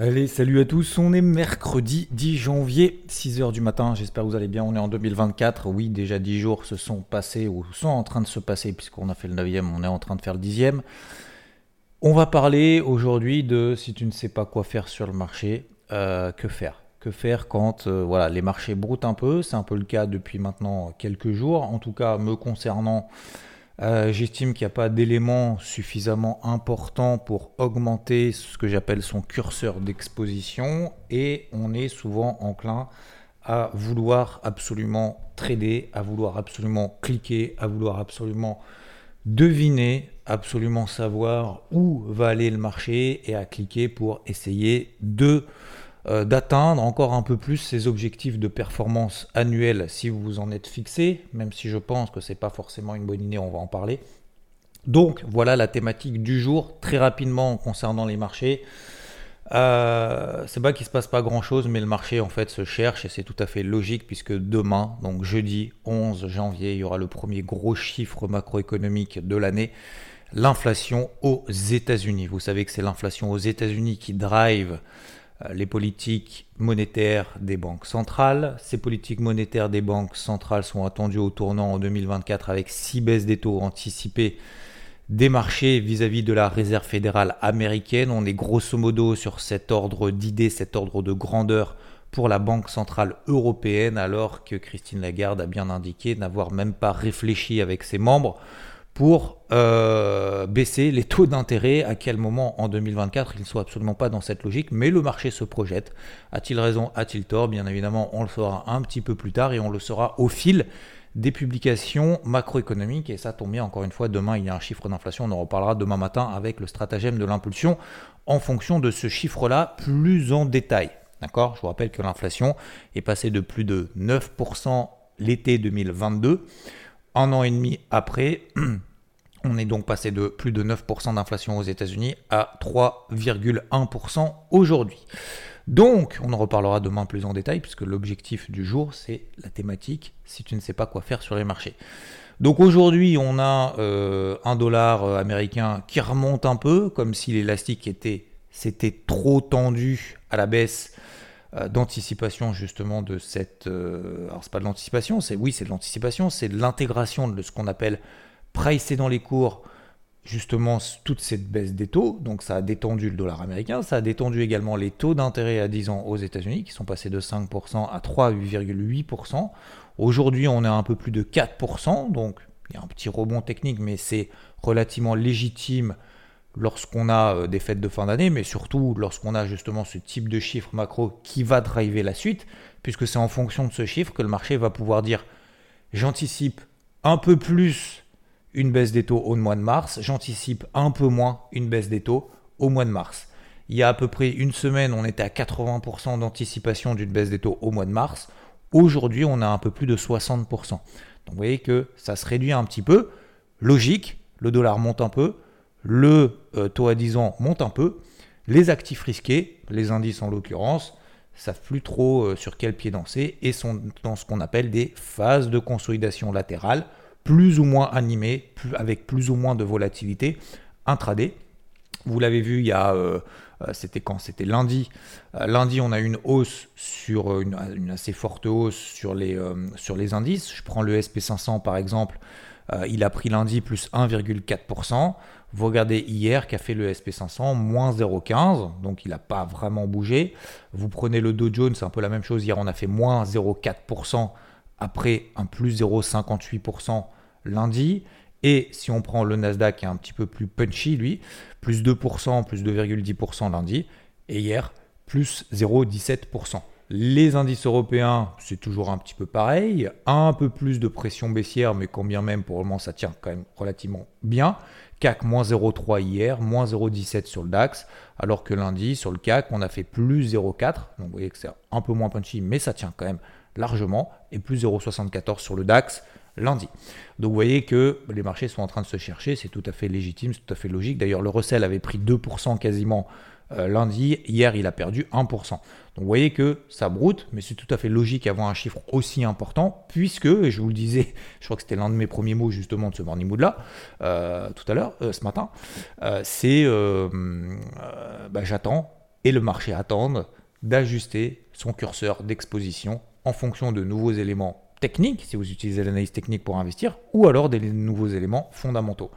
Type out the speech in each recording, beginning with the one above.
Allez, salut à tous. On est mercredi 10 janvier, 6h du matin. J'espère que vous allez bien. On est en 2024. Oui, déjà 10 jours se sont passés ou sont en train de se passer puisqu'on a fait le 9e, on est en train de faire le 10e. On va parler aujourd'hui de si tu ne sais pas quoi faire sur le marché, euh, que faire? Que faire quand euh, voilà, les marchés broutent un peu? C'est un peu le cas depuis maintenant quelques jours. En tout cas, me concernant, euh, j'estime qu'il n'y a pas d'éléments suffisamment importants pour augmenter ce que j'appelle son curseur d'exposition. Et on est souvent enclin à vouloir absolument trader, à vouloir absolument cliquer, à vouloir absolument deviner, absolument savoir où va aller le marché et à cliquer pour essayer de d'atteindre encore un peu plus ces objectifs de performance annuelle si vous vous en êtes fixé, même si je pense que ce n'est pas forcément une bonne idée, on va en parler. Donc voilà la thématique du jour, très rapidement concernant les marchés. Euh, c'est pas qu'il se passe pas grand chose, mais le marché en fait se cherche et c'est tout à fait logique puisque demain, donc jeudi 11 janvier, il y aura le premier gros chiffre macroéconomique de l'année, l'inflation aux États-Unis. Vous savez que c'est l'inflation aux États-Unis qui drive euh, les politiques monétaires des banques centrales. Ces politiques monétaires des banques centrales sont attendues au tournant en 2024 avec six baisses des taux anticipées des marchés vis-à-vis de la réserve fédérale américaine. On est grosso modo sur cet ordre d'idées, cet ordre de grandeur pour la Banque centrale européenne, alors que Christine Lagarde a bien indiqué n'avoir même pas réfléchi avec ses membres pour euh, baisser les taux d'intérêt. À quel moment en 2024 Il ne soit absolument pas dans cette logique, mais le marché se projette. A-t-il raison A-t-il tort? Bien évidemment, on le saura un petit peu plus tard et on le saura au fil des publications macroéconomiques. Et ça tombe bien, encore une fois, demain il y a un chiffre d'inflation. On en reparlera demain matin avec le stratagème de l'impulsion en fonction de ce chiffre-là plus en détail. D'accord? Je vous rappelle que l'inflation est passée de plus de 9% l'été 2022. Un an et demi après, On est donc passé de plus de 9% d'inflation aux États-Unis à 3,1% aujourd'hui. Donc, on en reparlera demain plus en détail, puisque l'objectif du jour, c'est la thématique, si tu ne sais pas quoi faire sur les marchés. Donc aujourd'hui, on a euh, un dollar euh, américain qui remonte un peu, comme si l'élastique était, s'était trop tendu à la baisse euh, d'anticipation justement de cette... alors c'est pas de l'anticipation, c'est oui c'est de l'anticipation, c'est de l'intégration de ce qu'on appelle pricer dans les cours justement toute cette baisse des taux, donc ça a détendu le dollar américain, ça a détendu également les taux d'intérêt à 10 ans aux États-Unis qui sont passés de 5% à 3,8%. Aujourd'hui, on est à un peu plus de 4%, donc il y a un petit rebond technique, mais c'est relativement légitime lorsqu'on a euh, des fêtes de fin d'année, mais surtout lorsqu'on a justement ce type de chiffre macro qui va driver la suite, puisque c'est en fonction de ce chiffre que le marché va pouvoir dire j'anticipe un peu plus une baisse des taux au mois de mars. J'anticipe un peu moins une baisse des taux au mois de mars. Il y a à peu près une semaine, on était à 80% d'anticipation d'une baisse des taux au mois de mars. Aujourd'hui, on a un peu plus de 60%. Donc vous voyez que ça se réduit un petit peu. Logique, le dollar monte un peu, le euh, taux à 10 ans monte un peu. Les actifs risqués, les indices en l'occurrence, savent plus trop euh, sur quel pied danser et sont dans ce qu'on appelle des phases de consolidation latérale plus ou moins animé, avec plus ou moins de volatilité intraday. Vous l'avez vu, il y a, euh, euh, c'était quand? C'était lundi. Euh, lundi, on a une hausse sur une, assez forte hausse sur les, sur les indices. Je prends le SP500 par exemple. il a pris lundi plus 1,4%. Vous regardez hier qu'a fait le SP500, moins 0,15, donc il n'a pas vraiment bougé. Vous prenez le Dow Jones, c'est un peu la même chose. Hier, on a fait moins 0,4% après un plus 0,58% lundi. Et si on prend le Nasdaq qui est un petit peu plus punchy, lui, plus 2%, plus 2,10% lundi. Et hier, plus 0,17%. Les indices européens, c'est toujours un petit peu pareil. Un peu plus de pression baissière, mais combien même pour le moment ça tient quand même relativement bien. CAC moins 0,3 hier, moins 0,17 sur le DAX, alors que lundi, sur le CAC, on a fait plus 0,4. Donc vous voyez que c'est un peu moins punchy, mais ça tient quand même largement, et plus 0,74 sur le DAX lundi. Donc vous voyez que les marchés sont en train de se chercher, c'est tout à fait légitime, c'est tout à fait logique. D'ailleurs, le Russell avait pris 2% quasiment euh, lundi, hier il a perdu 1%. Donc vous voyez que ça broute, mais c'est tout à fait logique d'avoir un chiffre aussi important, puisque, et je vous le disais, je crois que c'était l'un de mes premiers mots justement de ce morning mood là, euh, tout à l'heure, euh, ce matin, c'est bah, j'attends, et le marché attend, d'ajuster son curseur d'exposition en fonction de nouveaux éléments techniques, si vous utilisez l'analyse technique pour investir, ou alors des nouveaux éléments fondamentaux.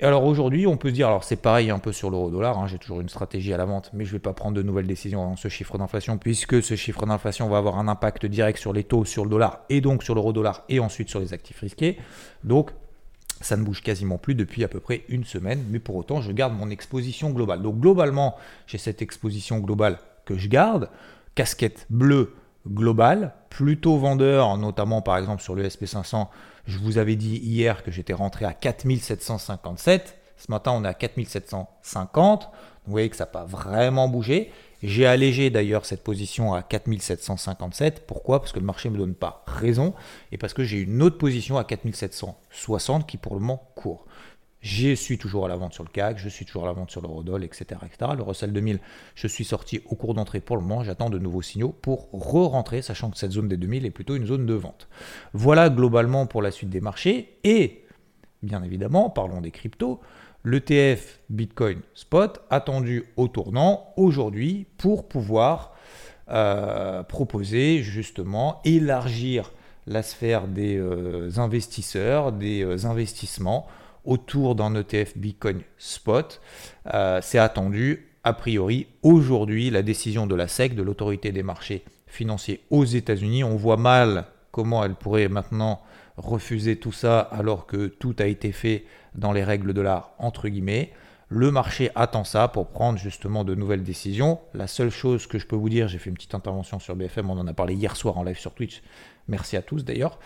Et alors aujourd'hui, on peut se dire, alors c'est pareil un peu sur l'euro-dollar, hein, j'ai toujours une stratégie à la vente, mais je ne vais pas prendre de nouvelles décisions dans ce chiffre d'inflation, puisque ce chiffre d'inflation va avoir un impact direct sur les taux, sur le dollar, et donc sur l'euro-dollar, et ensuite sur les actifs risqués. Donc ça ne bouge quasiment plus depuis à peu près une semaine, mais pour autant, je garde mon exposition globale. Donc globalement, j'ai cette exposition globale que je garde, casquette bleue global, plutôt vendeur, notamment par exemple sur le SP500. Je vous avais dit hier que j'étais rentré à 4757. Ce matin, on est à 4750. Vous voyez que ça n'a pas vraiment bougé. J'ai allégé d'ailleurs cette position à 4757. Pourquoi? Parce que le marché ne me donne pas raison et parce que j'ai une autre position à 4760 qui pour le moment court. Je suis toujours à la vente sur le CAC, je suis toujours à la vente sur le Rodol, etc., etc. Le Russell 2000, je suis sorti au cours d'entrée pour le moment. J'attends de nouveaux signaux pour re-rentrer, sachant que cette zone des 2000 est plutôt une zone de vente. Voilà globalement pour la suite des marchés. Et, bien évidemment, parlons des cryptos. L'ETF Bitcoin Spot attendu au tournant aujourd'hui pour pouvoir euh, proposer justement, élargir la sphère des euh, investisseurs, des euh, investissements autour d'un ETF Bitcoin Spot. Euh, c'est attendu, a priori, aujourd'hui, la décision de la SEC, de l'autorité des marchés financiers aux États-Unis. On voit mal comment elle pourrait maintenant refuser tout ça alors que tout a été fait dans les règles de l'art, entre guillemets. Le marché attend ça pour prendre justement de nouvelles décisions. La seule chose que je peux vous dire, j'ai fait une petite intervention sur BFM, on en a parlé hier soir en live sur Twitch. Merci à tous d'ailleurs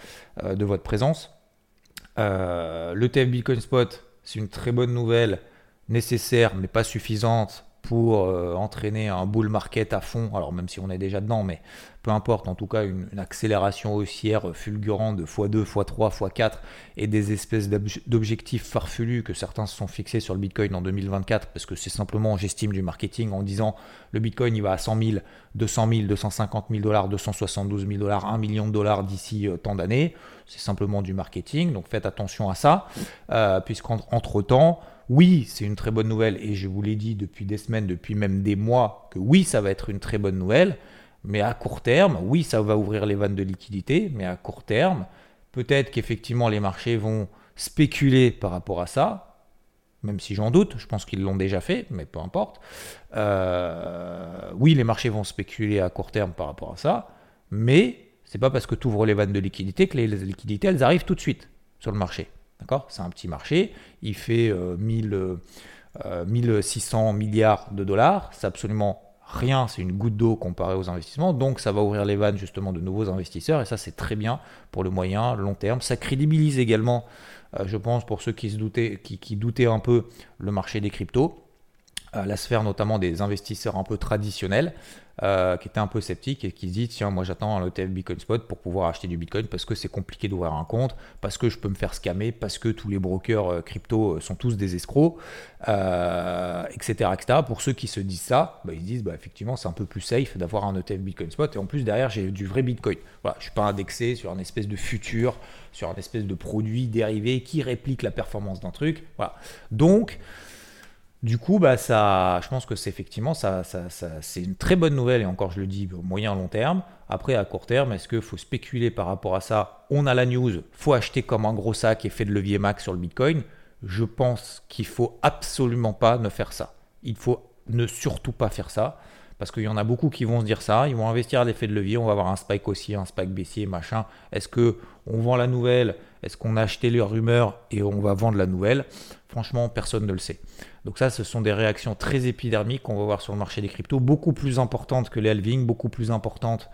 euh, de votre présence. Euh, le TF Bitcoin Spot, c'est une très bonne nouvelle, nécessaire mais pas suffisante pour euh, entraîner un bull market à fond. Alors même si on est déjà dedans, mais peu importe, en tout cas une, accélération haussière fulgurante de x2, x3, x4 et des espèces d'objectifs farfelus que certains se sont fixés sur le Bitcoin en 2024 parce que c'est simplement, j'estime, du marketing en disant le Bitcoin il va à 100 000, 200 000, 250 000 dollars, 272 000 dollars, 1 million de dollars d'ici euh, tant d'années. C'est simplement du marketing, donc faites attention à ça, euh, puisqu'entre temps, oui, c'est une très bonne nouvelle et je vous l'ai dit depuis des semaines, depuis même des mois, que oui, ça va être une très bonne nouvelle. Mais à court terme, oui, ça va ouvrir les vannes de liquidité, mais à court terme, peut-être qu'effectivement les marchés vont spéculer par rapport à ça, même si j'en doute, je pense qu'ils l'ont déjà fait, mais peu importe. Euh, oui, les marchés vont spéculer à court terme par rapport à ça, mais c'est pas parce que tu ouvres les vannes de liquidité que les liquidités elles arrivent tout de suite sur le marché. C'est un petit marché, il fait 1000, euh, 1600 euh, milliards de dollars, c'est absolument rien, c'est une goutte d'eau comparé aux investissements, donc ça va ouvrir les vannes justement de nouveaux investisseurs, et ça c'est très bien pour le moyen, long terme. Ça crédibilise également, euh, je pense, pour ceux qui, se doutaient, qui, doutaient un peu le marché des cryptos, euh, la sphère notamment des investisseurs un peu traditionnels, euh, qui était un peu sceptique et qui se dit tiens moi j'attends un ETF Bitcoin Spot pour pouvoir acheter du Bitcoin parce que c'est compliqué d'ouvrir un compte, parce que je peux me faire scammer, parce que tous les brokers euh, crypto euh, sont tous des escrocs, etc., etc. Pour ceux qui se disent ça, bah, ils disent bah, effectivement c'est un peu plus safe d'avoir un ETF Bitcoin Spot et en plus derrière j'ai du vrai Bitcoin. Voilà, je suis pas indexé sur un espèce de futur, sur un espèce de produit dérivé qui réplique la performance d'un truc. Voilà. Donc du coup, bah, ça, je pense que c'est effectivement ça, c'est une très bonne nouvelle, et encore je le dis au moyen long terme. Après, à court terme, est-ce qu'il faut spéculer par rapport à ça? On a la news, faut acheter comme un gros sac et fait de levier max sur le Bitcoin. Je pense qu'il faut absolument pas ne faire ça. Il faut ne surtout pas faire ça. Parce qu'il y en a beaucoup qui vont se dire ça, ils vont investir à l'effet de levier, on va avoir un spike aussi, un spike baissier, machin. Est-ce que on vend la nouvelle? Est-ce qu'on a acheté les rumeurs et on va vendre la nouvelle? Franchement, personne ne le sait. Donc ça, ce sont des réactions très épidermiques qu'on va voir sur le marché des cryptos, beaucoup plus importantes que les halvings, beaucoup plus importantes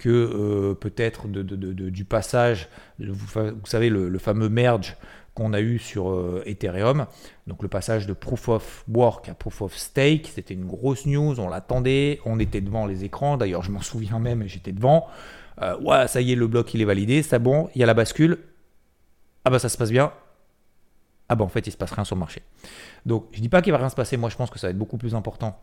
que euh, peut-être du passage, vous, savez, le, fameux merge qu'on a eu sur euh, Ethereum. Donc le passage de Proof of Work à Proof of Stake, c'était une grosse news, on l'attendait, on était devant les écrans, d'ailleurs je m'en souviens même, j'étais devant. Euh, ouais, ça y est, le bloc il est validé, c'est bon, il y a la bascule. Ah bah ça se passe bien. Ah bah en fait il se passe rien sur le marché. Donc je dis pas qu'il va rien se passer, moi je pense que ça va être beaucoup plus important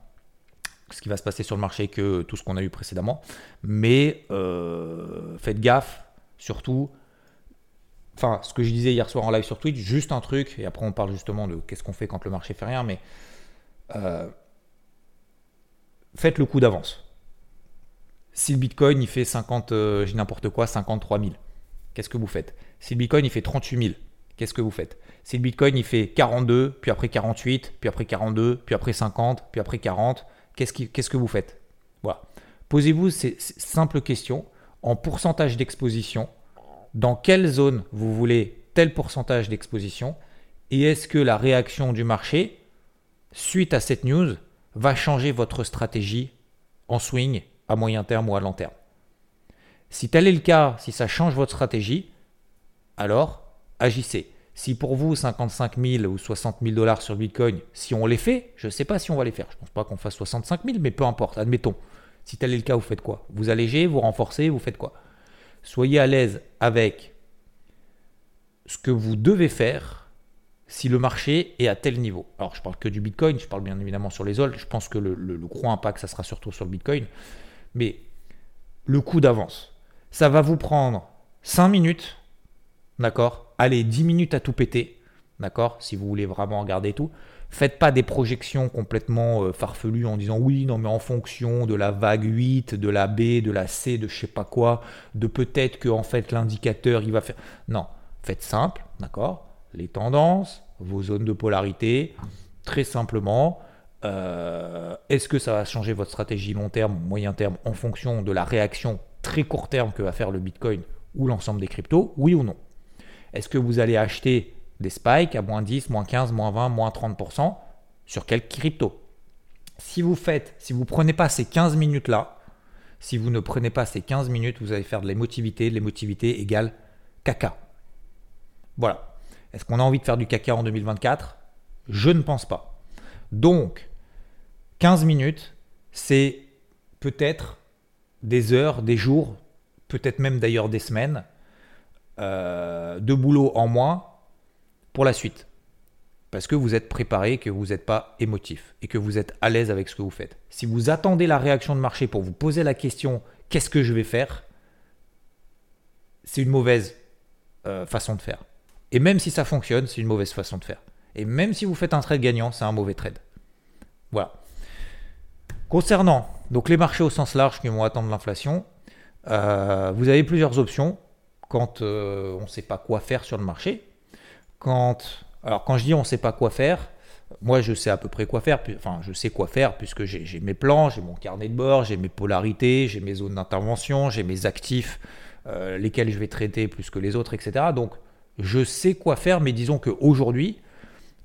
ce qui va se passer sur le marché que tout ce qu'on a eu précédemment. Mais euh, faites gaffe, surtout. Enfin, ce que je disais hier soir en live sur Twitch, juste un truc, et après on parle justement de qu'est-ce qu'on fait quand le marché fait rien, mais euh, faites le coup d'avance. Si le Bitcoin il fait 50, euh, j'ai n'importe quoi, 53 000, qu'est-ce que vous faites? Si le Bitcoin il fait 38 000, qu'est-ce que vous faites? Si le Bitcoin il fait 42, puis après 48, puis après 42, puis après 50, puis après 40, qu'est-ce, que vous faites? Voilà. Posez-vous ces, simples questions en pourcentage d'exposition. Dans quelle zone vous voulez tel pourcentage d'exposition Et est-ce que la réaction du marché, suite à cette news, va changer votre stratégie en swing à moyen terme ou à long terme? Si tel est le cas, si ça change votre stratégie, alors agissez. Si pour vous, 55 000 ou 60 000 dollars sur Bitcoin, si on les fait, je ne sais pas si on va les faire. Je ne pense pas qu'on fasse 65 000, mais peu importe, admettons. Si tel est le cas, vous faites quoi? Vous allégez, vous renforcez, vous faites quoi? Soyez à l'aise avec ce que vous devez faire si le marché est à tel niveau. Alors, je parle que du Bitcoin, je parle bien évidemment sur les autres. Je pense que le, le gros impact, ça sera surtout sur le Bitcoin. Mais le coup d'avance, ça va vous prendre 5 minutes, d'accord? Allez 10 minutes à tout péter, d'accord? Si vous voulez vraiment regarder tout. Faites pas des projections complètement euh, farfelues en disant oui, non, mais en fonction de la vague 8, de la B, de la C, de je sais pas quoi, de peut-être que en fait l'indicateur il va faire. Non, faites simple, d'accord? Les tendances, vos zones de polarité, très simplement. Euh, est-ce que ça va changer votre stratégie long terme, moyen terme, en fonction de la réaction très court terme que va faire le Bitcoin ou l'ensemble des cryptos? Oui ou non? Est-ce que vous allez acheter des spikes à moins 10, moins 15, moins 20, moins 30% sur quel crypto Si vous faites, si vous ne prenez pas ces 15 minutes-là, si vous ne prenez pas ces 15 minutes, vous allez faire de l'émotivité. L'émotivité égale caca. Voilà. Est-ce qu'on a envie de faire du caca en 2024 Je ne pense pas. Donc, 15 minutes, c'est peut-être des heures, des jours, peut-être même d'ailleurs des semaines euh, de boulot en moins pour la suite. Parce que vous êtes préparé, que vous n'êtes pas émotif et que vous êtes à l'aise avec ce que vous faites. Si vous attendez la réaction de marché pour vous poser la question qu'est-ce que je vais faire, c'est une mauvaise euh, façon de faire. Et même si ça fonctionne, c'est une mauvaise façon de faire. Et même si vous faites un trade gagnant, c'est un mauvais trade. Voilà. Concernant donc les marchés au sens large qui vont attendre l'inflation, euh, vous avez plusieurs options quand euh, on ne sait pas quoi faire sur le marché. Quand, alors quand je dis on ne sait pas quoi faire, moi je sais à peu près quoi faire, enfin je sais quoi faire puisque j'ai mes plans, j'ai mon carnet de bord, j'ai mes polarités, j'ai mes zones d'intervention, j'ai mes actifs, euh, lesquels je vais traiter plus que les autres, etc. Donc je sais quoi faire, mais disons qu'aujourd'hui,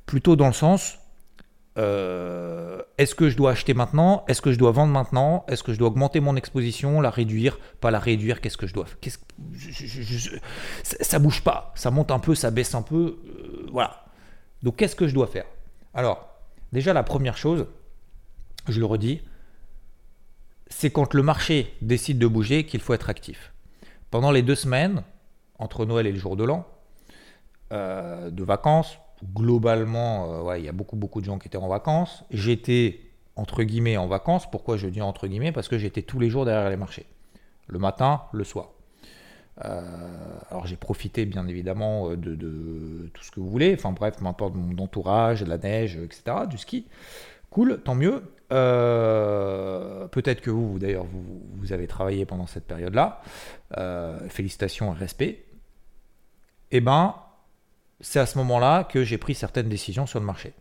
plutôt dans le sens, euh, est-ce que je dois acheter maintenant? Est-ce que je dois vendre maintenant? Est-ce que je dois augmenter mon exposition, la réduire Pas la réduire, qu'est-ce que je dois faire Ça bouge pas, ça monte un peu, ça baisse un peu, euh, voilà. Donc qu'est-ce que je dois faire? Alors, déjà la première chose, je le redis, c'est quand le marché décide de bouger qu'il faut être actif. Pendant les deux semaines, entre Noël et le jour de l'an, euh, de vacances, globalement, euh, il y a beaucoup, beaucoup de gens qui étaient en vacances. J'étais, entre guillemets, en vacances. Pourquoi je dis entre guillemets? Parce que j'étais tous les jours derrière les marchés. Le matin, le soir. Euh, alors j'ai profité bien évidemment euh, de, tout ce que vous voulez, enfin bref, m'importe mon entourage, de la neige, etc., du ski. Cool, tant mieux. Peut-être que vous, d'ailleurs, vous, vous, avez travaillé pendant cette période-là. félicitations et respect. Eh ben, c'est à ce moment-là que j'ai pris certaines décisions sur le marché.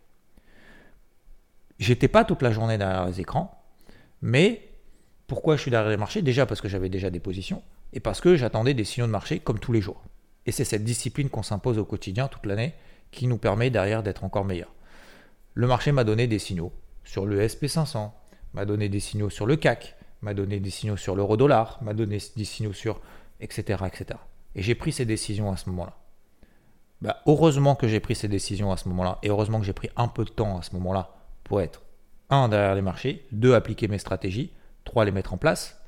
J'étais pas toute la journée derrière les écrans, mais pourquoi je suis derrière les marchés? Déjà parce que j'avais déjà des positions et parce que j'attendais des signaux de marché comme tous les jours. Et c'est cette discipline qu'on s'impose au quotidien toute l'année qui nous permet derrière d'être encore meilleur. Le marché m'a donné des signaux sur le SP500, m'a donné des signaux sur le CAC, m'a donné des signaux sur l'euro dollar, m'a donné des signaux sur etc. etc. Et j'ai pris ces décisions à ce moment-là. Bah, heureusement que j'ai pris ces décisions à ce moment-là, et heureusement que j'ai pris un peu de temps à ce moment-là pour être, un, derrière les marchés, deux, appliquer mes stratégies, trois, les mettre en place.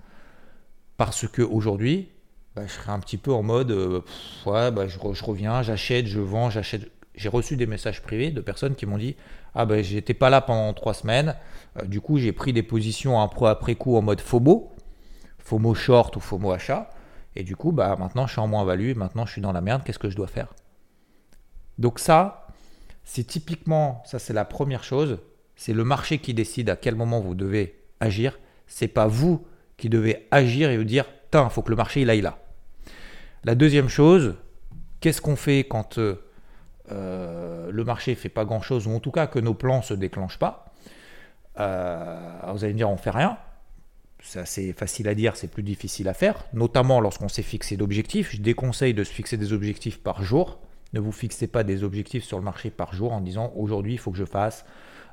Parce qu'aujourd'hui, bah, je serais un petit peu en mode, euh, ouais, bah, je, reviens, j'achète, je vends, j'achète. J'ai reçu des messages privés de personnes qui m'ont dit, ah ben j'étais pas là pendant trois semaines, euh, du coup j'ai pris des positions un pro après coup en mode FOMO, FOMO short ou FOMO achat, et du coup bah maintenant je suis en moins-value, maintenant je suis dans la merde, qu'est-ce que je dois faire? Donc ça, c'est typiquement, ça c'est la première chose, c'est le marché qui décide à quel moment vous devez agir. C'est pas vous qui devez agir et vous dire, il faut que le marché il aille là. La deuxième chose, qu'est-ce qu'on fait quand euh, euh, le marché fait pas grand-chose ou en tout cas que nos plans se déclenchent pas? Euh, Vous allez me dire, on fait rien. C'est assez facile à dire, c'est plus difficile à faire, notamment lorsqu'on s'est fixé d'objectifs. Je déconseille de se fixer des objectifs par jour. Ne vous fixez pas des objectifs sur le marché par jour en disant aujourd'hui il faut que je fasse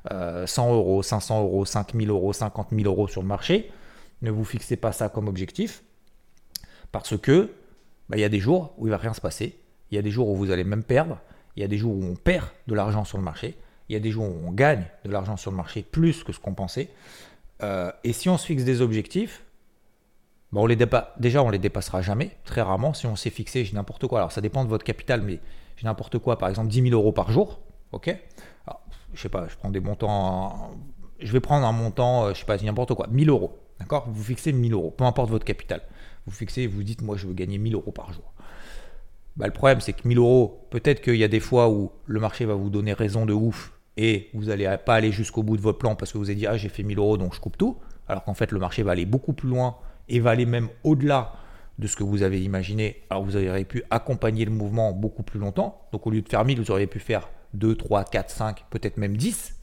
100 euh, euros, 500 euros, 5000 euros, 50 000 euros sur le marché. Ne vous fixez pas ça comme objectif parce que bah, il y a des jours où il va rien se passer. Il y a des jours où vous allez même perdre. Il y a des jours où on perd de l'argent sur le marché. Il y a des jours où on gagne de l'argent sur le marché plus que ce qu'on pensait. Euh, et si on se fixe des objectifs, bah, on les déjà on les dépassera jamais, très rarement. Si on s'est fixé, j'ai n'importe quoi. Alors ça dépend de votre capital, mais n'importe quoi, par exemple 10 000 euros par jour, ok? Je sais pas, je prends des montants, je vais prendre un montant, euh, je sais pas, n'importe quoi, 1000 euros, d'accord? Vous fixez 1000 euros, peu importe votre capital. Vous fixez, vous dites, moi je veux gagner 1000 euros par jour. Bah, le problème, c'est que 1000 euros, peut-être qu'il y a des fois où le marché va vous donner raison de ouf et vous n'allez pas aller jusqu'au bout de votre plan parce que vous avez dit, ah j'ai fait 1000 euros donc je coupe tout. Alors qu'en fait, le marché va aller beaucoup plus loin et va aller même au-delà de ce que vous avez imaginé. Alors vous auriez pu accompagner le mouvement beaucoup plus longtemps. Donc au lieu de faire 1000, vous auriez pu faire 2, 3, 4, 5, peut-être même 10.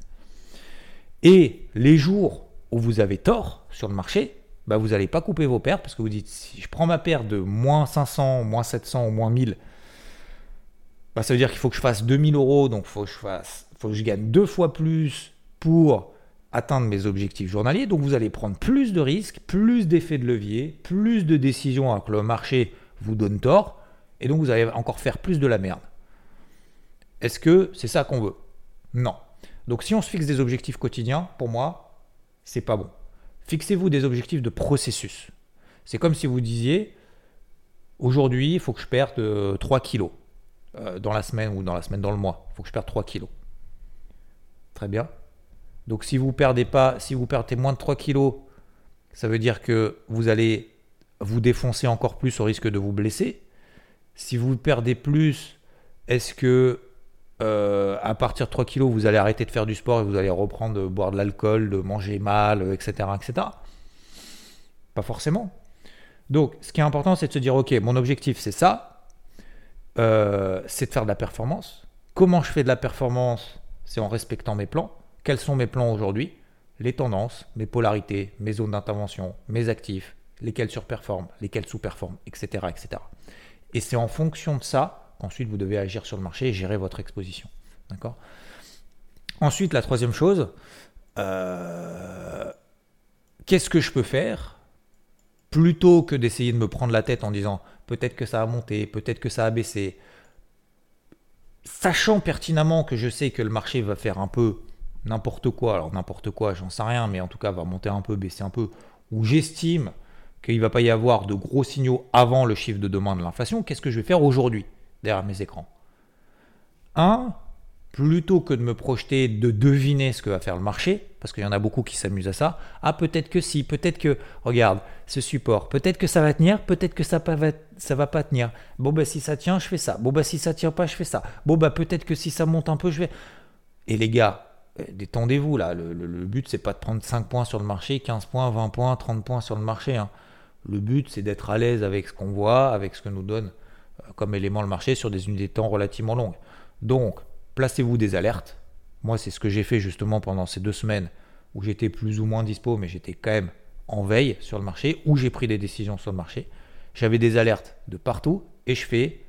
Et les jours où vous avez tort sur le marché, bah vous n'allez pas couper vos pertes parce que vous dites si je prends ma perte de moins 500, moins 700 ou moins 1000, bah ça veut dire qu'il faut que je fasse 2000 euros, donc fasse, faut que je gagne deux fois plus pour atteindre mes objectifs journaliers. Donc vous allez prendre plus de risques, plus d'effets de levier, plus de décisions alors que le marché vous donne tort, et donc vous allez encore faire plus de la merde. Est-ce que c'est ça qu'on veut? Non. Donc si on se fixe des objectifs quotidiens, pour moi, c'est pas bon. Fixez-vous des objectifs de processus. C'est comme si vous disiez aujourd'hui, il faut que je perde 3 euh, kilos euh, dans la semaine ou dans la semaine dans le mois. Il faut que je perde 3 kilos. Très bien. Donc si vous perdez pas, si vous perdez moins de 3 kilos, ça veut dire que vous allez vous défoncer encore plus au risque de vous blesser. Si vous perdez plus, est-ce que euh, à partir de 3 kilos, vous allez arrêter de faire du sport et vous allez reprendre de boire de l'alcool, de manger mal, etc., etc. Pas forcément. Donc, ce qui est important, c'est de se dire, ok, mon objectif, c'est ça, euh, c'est de faire de la performance. Comment je fais de la performance? C'est en respectant mes plans. Quels sont mes plans aujourd'hui? Les tendances, mes polarités, mes zones d'intervention, mes actifs, lesquels surperforment, lesquels sous-performent, etc., etc. Et c'est en fonction de ça qu'ensuite vous devez agir sur le marché et gérer votre exposition. D'accord? Ensuite, la troisième chose, euh, qu'est-ce que je peux faire plutôt que d'essayer de me prendre la tête en disant peut-être que ça a monté, peut-être que ça a baissé, sachant pertinemment que je sais que le marché va faire un peu n'importe quoi, alors n'importe quoi, j'en sais rien, mais en tout cas va monter un peu, baisser un peu, ou j'estime qu'il ne va pas y avoir de gros signaux avant le chiffre de demande de l'inflation, qu'est-ce que je vais faire aujourd'hui derrière mes écrans? Un, plutôt que de me projeter, de deviner ce que va faire le marché, parce qu'il y en a beaucoup qui s'amusent à ça, ah peut-être que si, peut-être que, regarde, ce support, peut-être que ça va tenir, peut-être que ça va, ça va pas tenir. Bon bah si ça tient, je fais ça. Bon bah si ça tient pas, je fais ça. Bon bah peut-être que si ça monte un peu, je vais... Et les gars, détendez-vous là. Le, but, c'est pas de prendre 5 points sur le marché, 15 points, 20 points, 30 points sur le marché. Hein. Le but, c'est d'être à l'aise avec ce qu'on voit, avec ce que nous donne euh, comme élément le marché sur des unités de temps relativement longues. Donc, placez-vous des alertes. Moi, c'est ce que j'ai fait justement pendant ces deux semaines où j'étais plus ou moins dispo, mais j'étais quand même en veille sur le marché, où j'ai pris des décisions sur le marché. J'avais des alertes de partout et je fais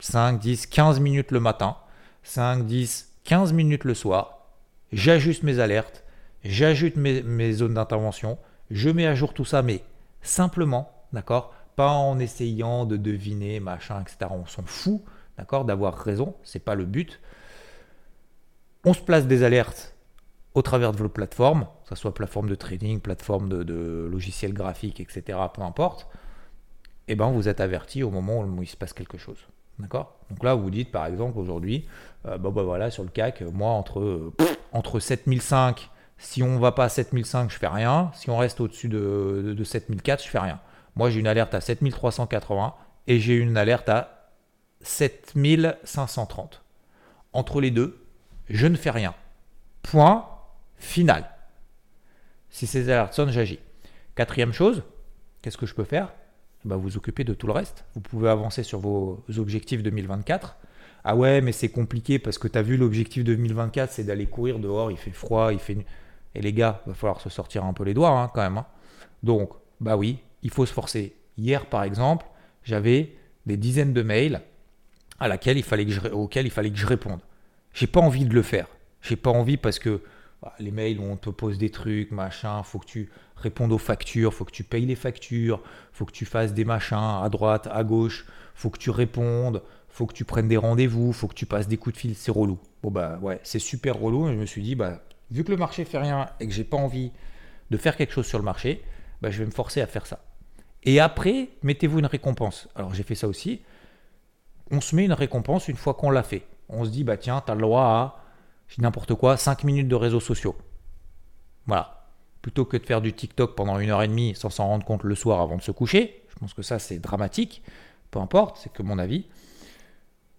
5, 10, 15 minutes le matin, 5, 10, 15 minutes le soir j'ajuste mes alertes, j'ajoute mes, zones d'intervention, je mets à jour tout ça, mais simplement, d'accord Pas en essayant de deviner, machin, etc. On s'en fout d'accord, d'avoir raison, c'est pas le but. On se place des alertes au travers de vos plateformes, que ce soit plateforme de trading, plateforme de, logiciels graphiques, etc., peu importe, et eh ben vous êtes averti au moment où il se passe quelque chose. D'accord? Donc là, vous dites par exemple aujourd'hui, euh, bah, voilà, sur le CAC, moi entre, entre 7005, si on va pas à 7005, je fais rien. Si on reste au-dessus de, de, de 7004, je fais rien. Moi, j'ai une alerte à 7380 et j'ai une alerte à 7530. Entre les deux, je ne fais rien. Point final. Si ces alertes sonnent, j'agis. Quatrième chose, qu'est-ce que je peux faire? Bah, Vous occuper de tout le reste. Vous pouvez avancer sur vos objectifs 2024. Ah ouais, mais c'est compliqué parce que tu as vu l'objectif 2024, c'est d'aller courir dehors, il fait froid, il fait... Et les gars, va falloir se sortir un peu les doigts hein, quand même. Hein. Donc, bah oui, il faut se forcer. Hier, par exemple, j'avais des dizaines de mails à laquelle il fallait que je, auxquels il fallait que je réponde. J'ai pas envie de le faire. J'ai pas envie parce que bah, les mails on te pose des trucs, machin, faut que tu répondes aux factures, faut que tu payes les factures, faut que tu fasses des machins à droite, à gauche, faut que tu répondes, faut que tu prennes des rendez-vous, faut que tu passes des coups de fil, c'est relou. Bon bah ouais, c'est super relou. Et je me suis dit, bah, vu que le marché fait rien et que j'ai pas envie de faire quelque chose sur le marché, bah, je vais me forcer à faire ça. Et après, mettez-vous une récompense. Alors j'ai fait ça aussi. On se met une récompense une fois qu'on l'a fait. On se dit, bah tiens, tu as le droit à, n'importe quoi, 5 minutes de réseaux sociaux. Voilà. Plutôt que de faire du TikTok pendant une heure et demie sans s'en rendre compte le soir avant de se coucher. Je pense que ça, c'est dramatique. Peu importe, c'est que mon avis.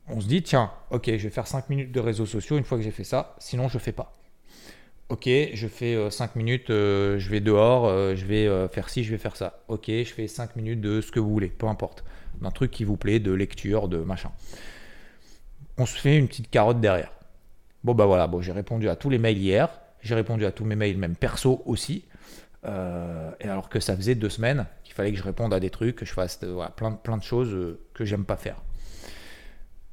On se dit, tiens, ok, je vais faire 5 minutes de réseaux sociaux une fois que j'ai fait ça, sinon je ne fais pas. Ok, je fais 5 euh, minutes, euh, je vais dehors, euh, je vais faire ci, je vais faire ça. Ok, je fais 5 minutes de ce que vous voulez, peu importe. D'un truc qui vous plaît, de lecture, de machin. On se fait une petite carotte derrière. Bon bah voilà, bon, j'ai répondu à tous les mails hier, j'ai répondu à tous mes mails, même perso aussi. et alors que ça faisait deux semaines qu'il fallait que je réponde à des trucs, que je fasse plein, plein de choses que j'aime pas faire.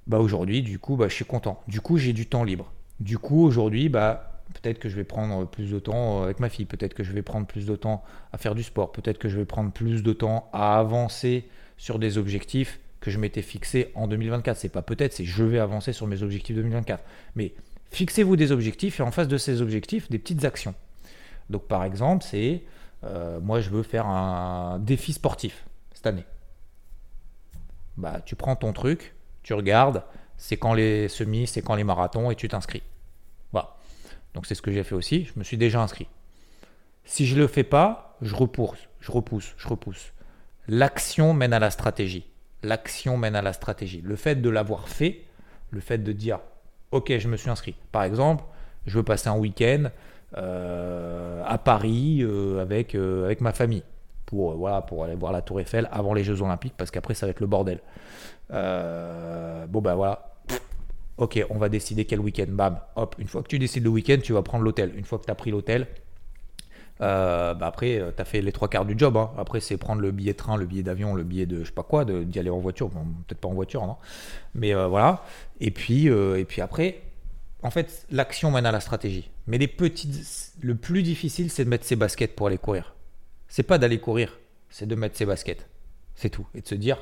Bah aujourd'hui, du coup, bah, je suis content. Du coup, j'ai du temps libre. Du coup, aujourd'hui, bah, Peut-être que je vais prendre plus de temps avec ma fille, peut-être que je vais prendre plus de temps à faire du sport, peut-être que je vais prendre plus de temps à avancer sur des objectifs que je m'étais fixés en 2024. C'est pas peut-être, c'est je vais avancer sur mes objectifs 2024. Mais fixez-vous des objectifs et en face de ces objectifs, des petites actions. Donc par exemple, c'est euh, moi je veux faire un défi sportif cette année. Bah tu prends ton truc, tu regardes, c'est quand les semis, c'est quand les marathons et tu t'inscris. Donc c'est ce que j'ai fait aussi, je me suis déjà inscrit. Si je ne le fais pas, je repousse, je repousse, je repousse. L'action mène à la stratégie. L'action mène à la stratégie. Le fait de l'avoir fait, le fait de dire ok, je me suis inscrit. Par exemple, je veux passer un week-end euh, à Paris euh, euh, avec ma famille pour, voilà, pour aller voir la Tour Eiffel avant les Jeux Olympiques parce qu'après ça va être le bordel. bon ben voilà, Ok, on va décider quel week-end. Bam, hop. Une fois que tu décides le week-end, tu vas prendre l'hôtel. Une fois que tu as pris l'hôtel, euh, bah après, euh, tu as fait les trois quarts du job. Hein. Après, c'est prendre le billet de train, le billet d'avion, le billet de je sais pas quoi, d'y aller en voiture. Peut-être pas en voiture, non Mais euh, voilà. Et puis, et puis après, en fait, l'action mène à la stratégie. Mais les petites, le plus difficile, c'est de mettre ses baskets pour aller courir. C'est pas d'aller courir, c'est de mettre ses baskets. C'est tout. Et de se dire,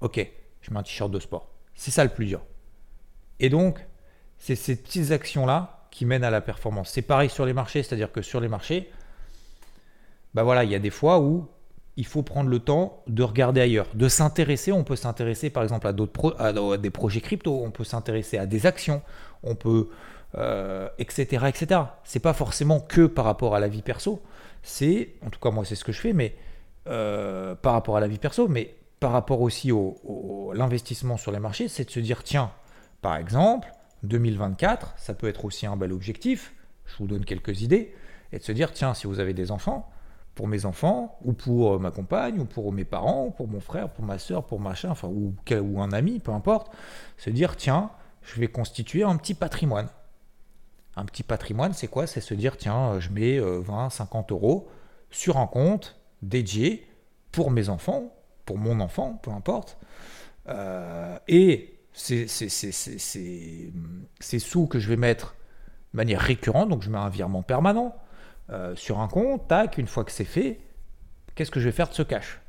ok, je mets un t-shirt de sport. C'est ça le plus dur. Et donc, c'est ces petites actions-là qui mènent à la performance. C'est pareil sur les marchés, c'est-à-dire que sur les marchés, bah voilà, il y a des fois où il faut prendre le temps de regarder ailleurs, de s'intéresser. On peut s'intéresser par exemple à, d'autres des projets crypto, on peut s'intéresser à des actions, on peut, euh, etc., etc. C'est pas forcément que par rapport à la vie perso. C'est, en tout cas moi c'est ce que je fais, mais euh, par rapport à la vie perso, mais par rapport aussi au l'investissement sur les marchés, c'est de se dire tiens, par exemple, 2024, ça peut être aussi un bel objectif, je vous donne quelques idées, et de se dire, tiens, si vous avez des enfants, pour mes enfants, ou pour euh, ma compagne, ou pour mes parents, ou pour mon frère, pour ma soeur, pour machin, enfin, ou, ou un ami, peu importe, se dire, tiens, je vais constituer un petit patrimoine. Un petit patrimoine, c'est quoi? C'est se dire, tiens, euh, je mets 20, euh, 50 euros sur un compte dédié pour mes enfants, pour mon enfant, peu importe. et ces sous que je vais mettre de manière récurrente, donc je mets un virement permanent euh, sur un compte, tac, une fois que c'est fait, qu'est-ce que je vais faire de ce cash?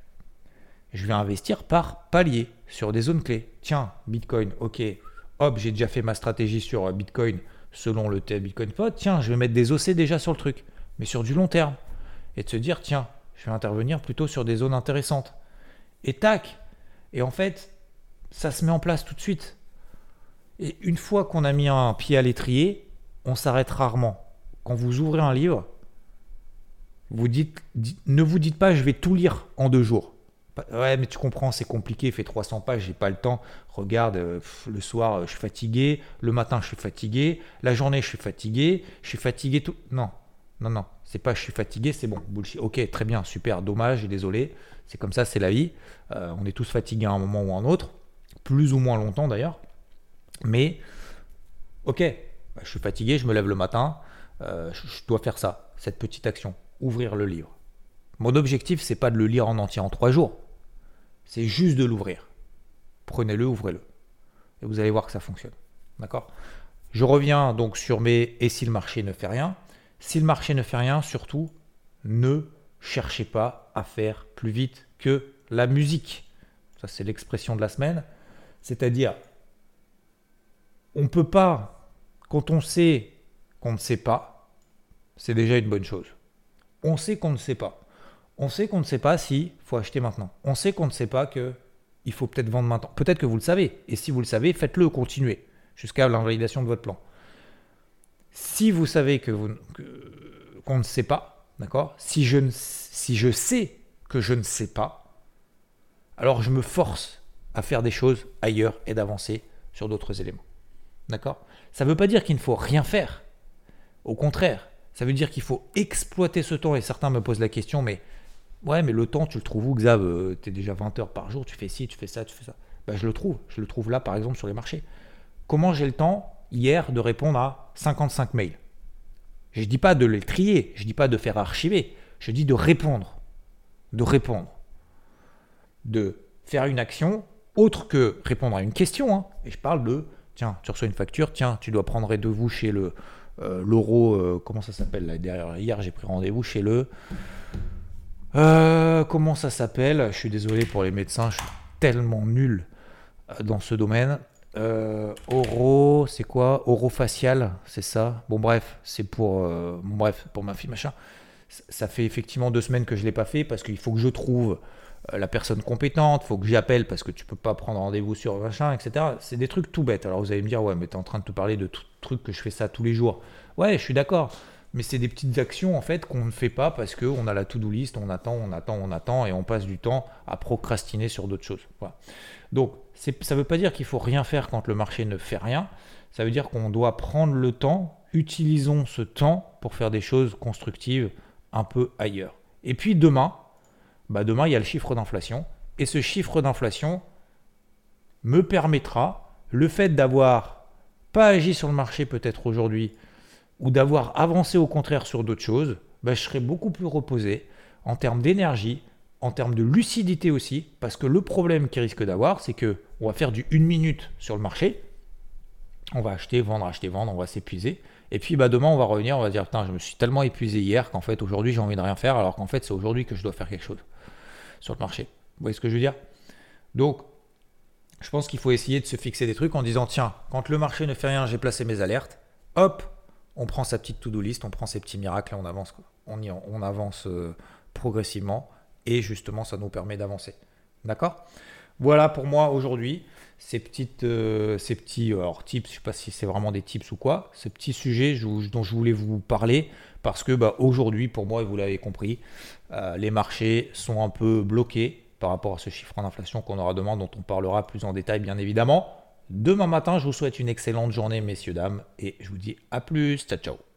Je vais investir par palier sur des zones clés. Tiens, Bitcoin, ok, hop, j'ai déjà fait ma stratégie sur Bitcoin selon le thème Bitcoin Pod. Tiens, je vais mettre des OC déjà sur le truc, mais sur du long terme. Et de se dire, tiens, je vais intervenir plutôt sur des zones intéressantes. Et tac Et en fait, ça se met en place tout de suite. Et une fois qu'on a mis un pied à l'étrier, on s'arrête rarement. Quand vous ouvrez un livre, vous dites, ne vous dites pas je vais tout lire en deux jours. Ouais, mais tu comprends, c'est compliqué, fait 300 pages, j'ai pas le temps. Regarde, euh, le soir, euh, je suis fatigué, le matin, je suis fatigué, la journée, je suis fatigué, je suis fatigué tout. Non, non, non, c'est pas je suis fatigué, c'est bon, bullshit. Ok, très bien, super, dommage, désolé, c'est comme ça, c'est la vie. Euh, on est tous fatigués à un moment ou à un autre, plus ou moins longtemps d'ailleurs. Mais, ok, bah, je suis fatigué, je me lève le matin, je dois faire ça, cette petite action, ouvrir le livre. Mon objectif, c'est pas de le lire en entier en trois jours. C'est juste de l'ouvrir. Prenez-le, ouvrez-le. Et vous allez voir que ça fonctionne. D'accord? Je reviens donc sur mes et si le marché ne fait rien? Si le marché ne fait rien, surtout, ne cherchez pas à faire plus vite que la musique. Ça, c'est l'expression de la semaine. C'est-à-dire, on ne peut pas, quand on sait qu'on ne sait pas, c'est déjà une bonne chose. On sait qu'on ne sait pas. On sait qu'on ne sait pas si faut acheter maintenant. On sait qu'on ne sait pas que il faut peut-être vendre maintenant. Peut-être que vous le savez. Et si vous le savez, faites-le, continuez jusqu'à l'invalidation de votre plan. Si vous savez que vous qu'on ne sait pas, d'accord si je, si je sais que je ne sais pas, alors je me force à faire des choses ailleurs et d'avancer sur d'autres éléments. D'accord? Ça ne veut pas dire qu'il ne faut rien faire. Au contraire, ça veut dire qu'il faut exploiter ce temps. Et certains me posent la question, mais Ouais, mais le temps, tu le trouves où, Xav euh, Tu es déjà 20 heures par jour, tu fais ci, tu fais ça, tu fais ça. Bah, je le trouve. Je le trouve là, par exemple, sur les marchés. Comment j'ai le temps, hier, de répondre à 55 mails? Je ne dis pas de les trier, je ne dis pas de faire archiver, je dis de répondre. De répondre. De faire une action autre que répondre à une question. Hein. Et je parle de, tiens, tu reçois une facture, tiens, tu dois prendre rendez-vous chez le l'euro, euh, comment ça s'appelle là derrière Hier, j'ai pris rendez-vous chez le... Euh, comment ça s'appelle? Je suis désolé pour les médecins, je suis tellement nul euh, dans ce domaine. Euh, oro, c'est quoi? Orofacial, c'est ça? Bon bref, c'est pour, bon, bref, pour ma fille, machin. Ça fait effectivement deux semaines que je l'ai pas fait parce qu'il faut que je trouve la personne compétente, faut que j'y appelle parce que tu peux pas prendre rendez-vous sur machin, etc. C'est des trucs tout bêtes. Alors vous allez me dire, ouais, mais tu es en train de te parler de trucs que je fais ça tous les jours. Ouais, je suis d'accord mais c'est des petites actions en fait qu'on ne fait pas parce qu'on a la to-do list, on attend, on attend, on attend et on passe du temps à procrastiner sur d'autres choses. Donc ça ne veut pas dire qu'il faut rien faire quand le marché ne fait rien, ça veut dire qu'on doit prendre le temps, utilisons ce temps pour faire des choses constructives un peu ailleurs. Et puis demain, bah demain il y a le chiffre d'inflation et ce chiffre d'inflation me permettra le fait d'avoir pas agi sur le marché peut-être aujourd'hui, ou d'avoir avancé au contraire sur d'autres choses, ben, je serai beaucoup plus reposé en termes d'énergie, en termes de lucidité aussi, parce que le problème qui risque d'avoir, c'est que on va faire du 1 minute sur le marché, on va acheter, vendre, acheter, vendre, on va s'épuiser, et puis bah, demain on va revenir, on va dire putain je me suis tellement épuisé hier qu'en fait aujourd'hui j'ai envie de rien faire, alors qu'en fait c'est aujourd'hui que je dois faire quelque chose sur le marché. Vous voyez ce que je veux dire? Donc je pense qu'il faut essayer de se fixer des trucs en disant tiens, quand le marché ne fait rien, j'ai placé mes alertes, hop, on prend sa petite to-do list, on prend ses petits miracles et on avance. Euh, progressivement et justement ça nous permet d'avancer. D'accord? Voilà pour moi aujourd'hui ces, petites, euh, ces petits euh, alors, tips, je ne sais pas si c'est vraiment des tips ou quoi, ces petits sujets dont je voulais vous parler parce que bah, aujourd'hui pour moi, vous l'avez compris, les marchés sont un peu bloqués par rapport à ce chiffre d'inflation qu'on aura demain dont on parlera plus en détail bien évidemment. Demain matin, je vous souhaite une excellente journée, messieurs, dames, et je vous dis à plus. Ciao, ciao.